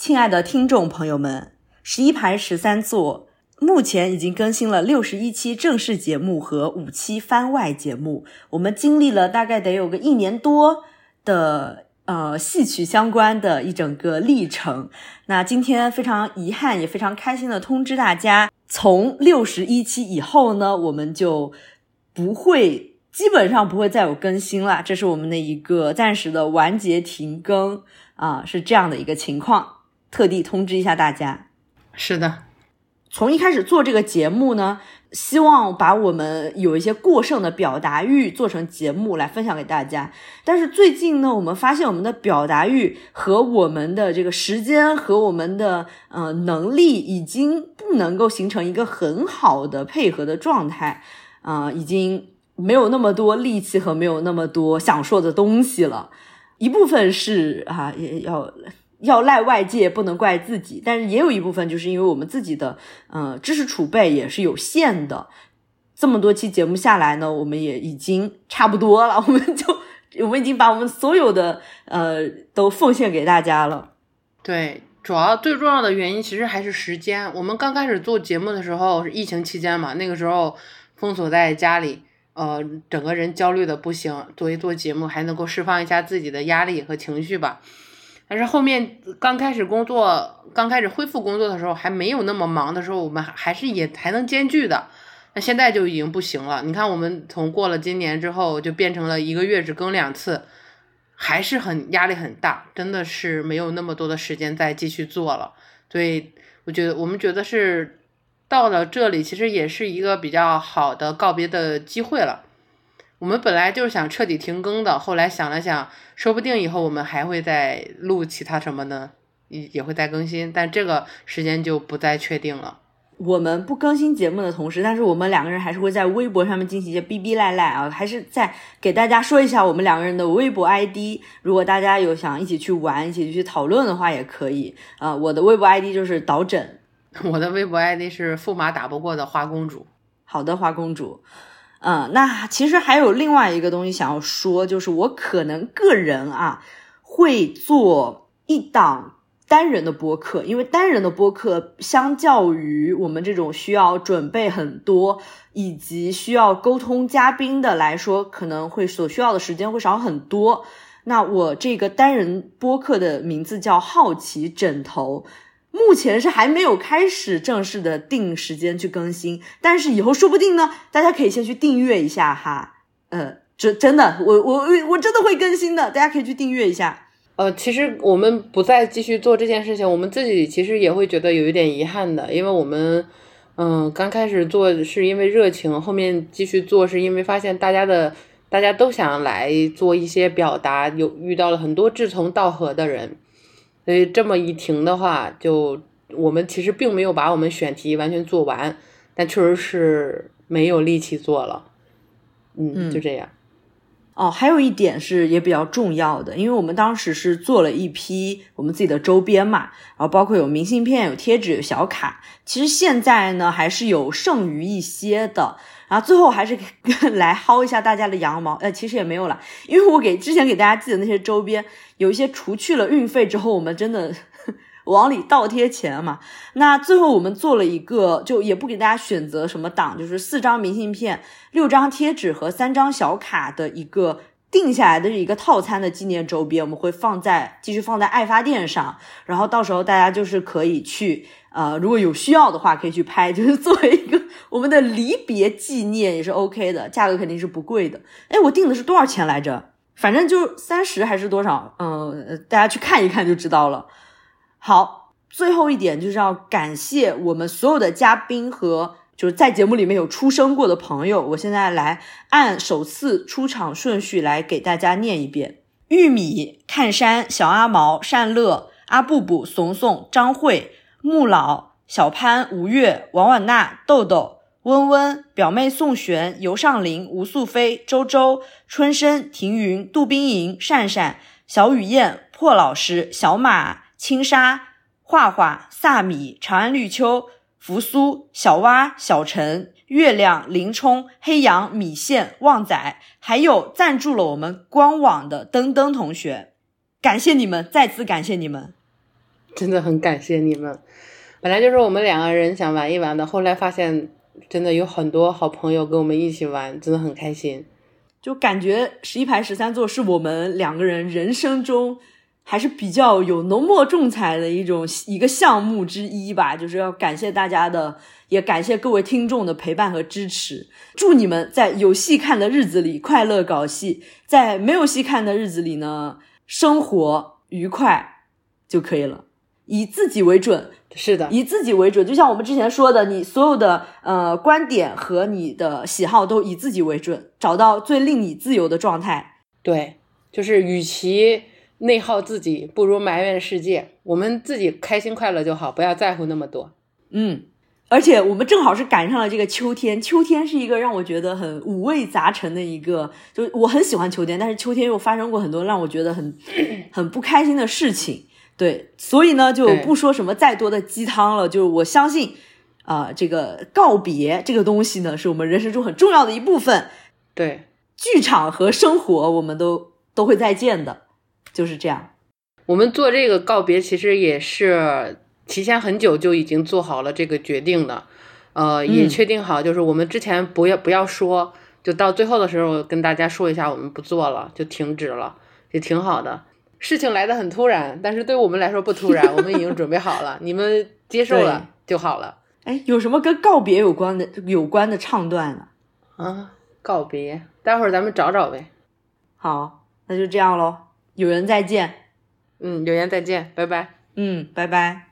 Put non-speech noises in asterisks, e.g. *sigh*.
亲爱的听众朋友们，十一排十三座目前已经更新了六十一期正式节目和五期番外节目，我们经历了大概得有个一年多的呃戏曲相关的一整个历程。那今天非常遗憾，也非常开心的通知大家，从六十一期以后呢，我们就不会，基本上不会再有更新了。这是我们的一个暂时的完结停更啊，是这样的一个情况。特地通知一下大家，是的，从一开始做这个节目呢，希望把我们有一些过剩的表达欲做成节目来分享给大家。但是最近呢，我们发现我们的表达欲和我们的这个时间和我们的呃能力已经不能够形成一个很好的配合的状态，啊，已经没有那么多力气和没有那么多想说的东西了。一部分是啊，也要。要赖外界，不能怪自己。但是也有一部分，就是因为我们自己的，呃，知识储备也是有限的。这么多期节目下来呢，我们也已经差不多了。我们就，我们已经把我们所有的，呃，都奉献给大家了。对，主要最重要的原因其实还是时间。我们刚开始做节目的时候是疫情期间嘛，那个时候封锁在家里，呃，整个人焦虑的不行。做一做节目，还能够释放一下自己的压力和情绪吧。但是后面刚开始工作，刚开始恢复工作的时候，还没有那么忙的时候，我们还是也还能兼具的。那现在就已经不行了。你看，我们从过了今年之后，就变成了一个月只更两次，还是很压力很大，真的是没有那么多的时间再继续做了。所以我觉得，我们觉得是到了这里，其实也是一个比较好的告别的机会了。我们本来就是想彻底停更的，后来想了想，说不定以后我们还会再录其他什么呢，也也会再更新，但这个时间就不再确定了。我们不更新节目的同时，但是我们两个人还是会在微博上面进行一些逼逼赖赖啊，还是再给大家说一下我们两个人的微博 ID。如果大家有想一起去玩、一起去讨论的话，也可以啊。我的微博 ID 就是导枕，我的微博 ID 是驸马打不过的花公主。好的，花公主。嗯，那其实还有另外一个东西想要说，就是我可能个人啊会做一档单人的播客，因为单人的播客相较于我们这种需要准备很多以及需要沟通嘉宾的来说，可能会所需要的时间会少很多。那我这个单人播客的名字叫好奇枕头。目前是还没有开始正式的定时间去更新，但是以后说不定呢，大家可以先去订阅一下哈。呃，真真的，我我我真的会更新的，大家可以去订阅一下。呃，其实我们不再继续做这件事情，我们自己其实也会觉得有一点遗憾的，因为我们嗯刚开始做是因为热情，后面继续做是因为发现大家的大家都想来做一些表达，有遇到了很多志同道合的人。所以这么一停的话，就我们其实并没有把我们选题完全做完，但确实是没有力气做了。嗯，就这样。哦，还有一点是也比较重要的，因为我们当时是做了一批我们自己的周边嘛，然后包括有明信片、有贴纸、有小卡。其实现在呢，还是有剩余一些的。然后最后还是来薅一下大家的羊毛，呃，其实也没有了，因为我给之前给大家寄的那些周边，有一些除去了运费之后，我们真的往里倒贴钱嘛。那最后我们做了一个，就也不给大家选择什么档，就是四张明信片、六张贴纸和三张小卡的一个。定下来的一个套餐的纪念周边，我们会放在继续放在爱发电上，然后到时候大家就是可以去，呃，如果有需要的话可以去拍，*laughs* 就是作为一个我们的离别纪念也是 OK 的，价格肯定是不贵的。哎，我定的是多少钱来着？反正就三十还是多少？嗯，大家去看一看就知道了。好，最后一点就是要感谢我们所有的嘉宾和。就是在节目里面有出声过的朋友，我现在来按首次出场顺序来给大家念一遍：玉米、看山、小阿毛、善乐、阿布布、怂怂、张慧、木老、小潘、吴越、王婉娜、豆豆、温温、表妹宋璇、尤尚林、吴素菲、周周、春生、庭云、杜冰莹、善善、小雨燕、破老师、小马、青沙、画画、萨米、长安绿秋。扶苏、小蛙、小陈、月亮、林冲、黑羊、米线、旺仔，还有赞助了我们官网的登登同学，感谢你们，再次感谢你们。真的很感谢你们。本来就是我们两个人想玩一玩的，后来发现真的有很多好朋友跟我们一起玩，真的很开心。就感觉十一排十三座是我们两个人人生中还是比较有浓墨重彩的一种一个项目之一吧。就是要感谢大家的，也感谢各位听众的陪伴和支持。祝你们在有戏看的日子里快乐搞戏，在没有戏看的日子里呢，生活愉快就可以了。以自己为准，是的，以自己为准。就像我们之前说的，你所有的呃观点和你的喜好都以自己为准，找到最令你自由的状态。对，就是与其内耗自己，不如埋怨世界。我们自己开心快乐就好，不要在乎那么多。嗯，而且我们正好是赶上了这个秋天，秋天是一个让我觉得很五味杂陈的一个，就我很喜欢秋天，但是秋天又发生过很多让我觉得很 *clears throat* 很不开心的事情。对，所以呢，就不说什么再多的鸡汤了。就是我相信，啊，这个告别这个东西呢，是我们人生中很重要的一部分。对，剧场和生活，我们都都会再见的，就是这样。我们做这个告别，其实也是提前很久就已经做好了这个决定的。呃，也确定好，就是我们之前不要不要说，就到最后的时候跟大家说一下，我们不做了，就停止了，也挺好的。事情来的很突然，但是对我们来说不突然，我们已经准备好了，你们接受了就好了。哎，有什么跟告别有关的有关的唱段呢？啊，告别，待会儿咱们找找呗。好，那就这样喽。有缘再见。嗯，有缘再见，拜拜。嗯，拜拜。